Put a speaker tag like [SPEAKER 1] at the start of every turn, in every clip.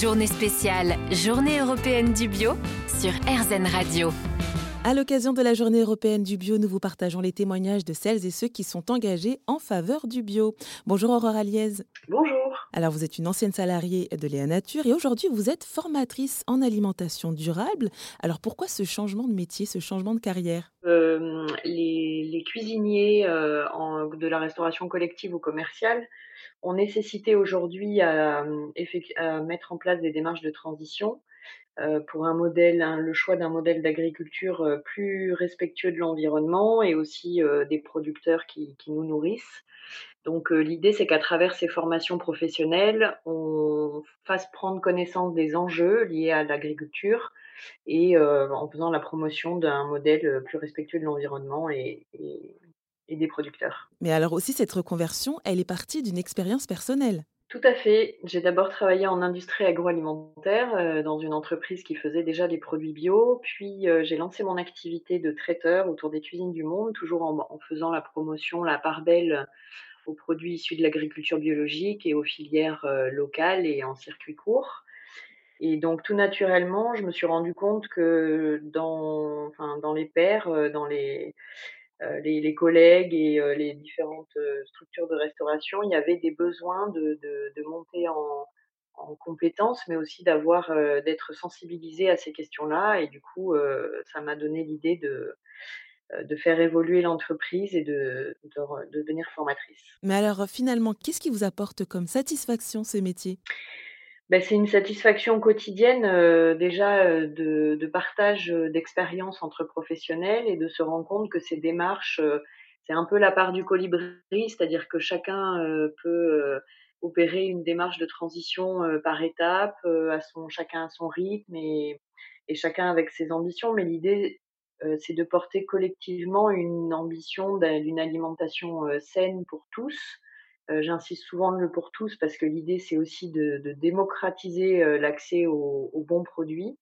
[SPEAKER 1] Journée spéciale, Journée européenne du bio sur RZN Radio.
[SPEAKER 2] À l'occasion de la Journée européenne du bio, nous vous partageons les témoignages de celles et ceux qui sont engagés en faveur du bio. Bonjour Aurore Aliez.
[SPEAKER 3] Bonjour.
[SPEAKER 2] Alors vous êtes une ancienne salariée de Léa Nature et aujourd'hui vous êtes formatrice en alimentation durable. Alors pourquoi ce changement de métier, ce changement de carrière?
[SPEAKER 3] Euh, les, cuisiniers euh, de la restauration collective ou commerciale ont nécessité aujourd'hui à, à mettre en place des démarches de transition euh, pour un modèle, le choix d'un modèle d'agriculture euh, plus respectueux de l'environnement et aussi euh, des producteurs qui, qui, nous nourrissent. Donc l'idée, c'est qu'à travers ces formations professionnelles, on fasse prendre connaissance des enjeux liés à l'agriculture et en faisant la promotion d'un modèle plus respectueux de l'environnement et, et, et des producteurs.
[SPEAKER 2] Mais alors aussi, cette reconversion, elle est partie d'une expérience personnelle.
[SPEAKER 3] Tout à fait. J'ai d'abord travaillé en industrie agroalimentaire euh, dans une entreprise qui faisait déjà des produits bio. Puis euh, j'ai lancé mon activité de traiteur autour des cuisines du monde, toujours en, faisant la promotion, la part belle aux produits issus de l'agriculture biologique et aux filières euh, locales et en circuit court. Et donc tout naturellement, je me suis rendu compte que dans, enfin, dans les pairs, dans les euh, les, collègues et euh, les différentes euh, structures de restauration, il y avait des besoins de, monter en, compétences, mais aussi d'avoir d'être sensibilisé à ces questions-là. Et du coup, ça m'a donné l'idée de, de faire évoluer l'entreprise et de, de, devenir formatrice.
[SPEAKER 2] Mais alors finalement, qu'est-ce qui vous apporte comme satisfaction ces métiers?
[SPEAKER 3] Ben, c'est une satisfaction quotidienne euh, déjà euh, de, de, partage euh, d'expériences entre professionnels et de se rendre compte que ces démarches, c'est un peu la part du colibri, c'est-à-dire que chacun peut opérer une démarche de transition par étapes, à son, chacun à son rythme et, et chacun avec ses ambitions. Mais l'idée, c'est de porter collectivement une ambition d'une alimentation saine pour tous euh, j'insiste souvent le pour tous parce que l'idée c'est aussi de, démocratiser euh, l'accès aux, bons produits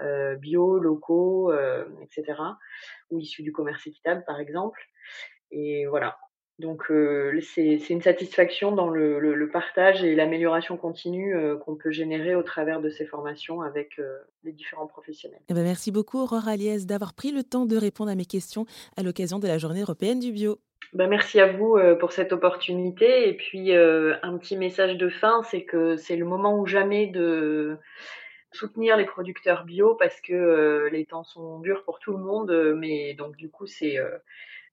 [SPEAKER 3] euh, bio, locaux, etc. ou issus du commerce équitable par exemple. Et voilà. Donc c'est une satisfaction dans le partage et l'amélioration continue qu'on peut générer au travers de ces formations avec les différents professionnels.
[SPEAKER 2] Eh ben merci beaucoup Aurore Aliès d'avoir pris le temps de répondre à mes questions à l'occasion de la Journée européenne du bio.
[SPEAKER 3] Ben, merci à vous euh, pour cette opportunité. Et puis, euh, un petit message de fin, c'est que c'est le moment ou jamais de soutenir les producteurs bio parce que euh, les temps sont durs pour tout le monde. Mais donc, du coup, c'est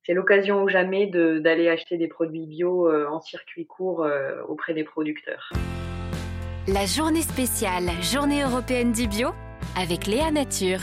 [SPEAKER 3] c'est l'occasion ou jamais d'aller acheter des produits bio en circuit court auprès des producteurs.
[SPEAKER 1] La journée spéciale, journée européenne du bio, avec Léa Nature.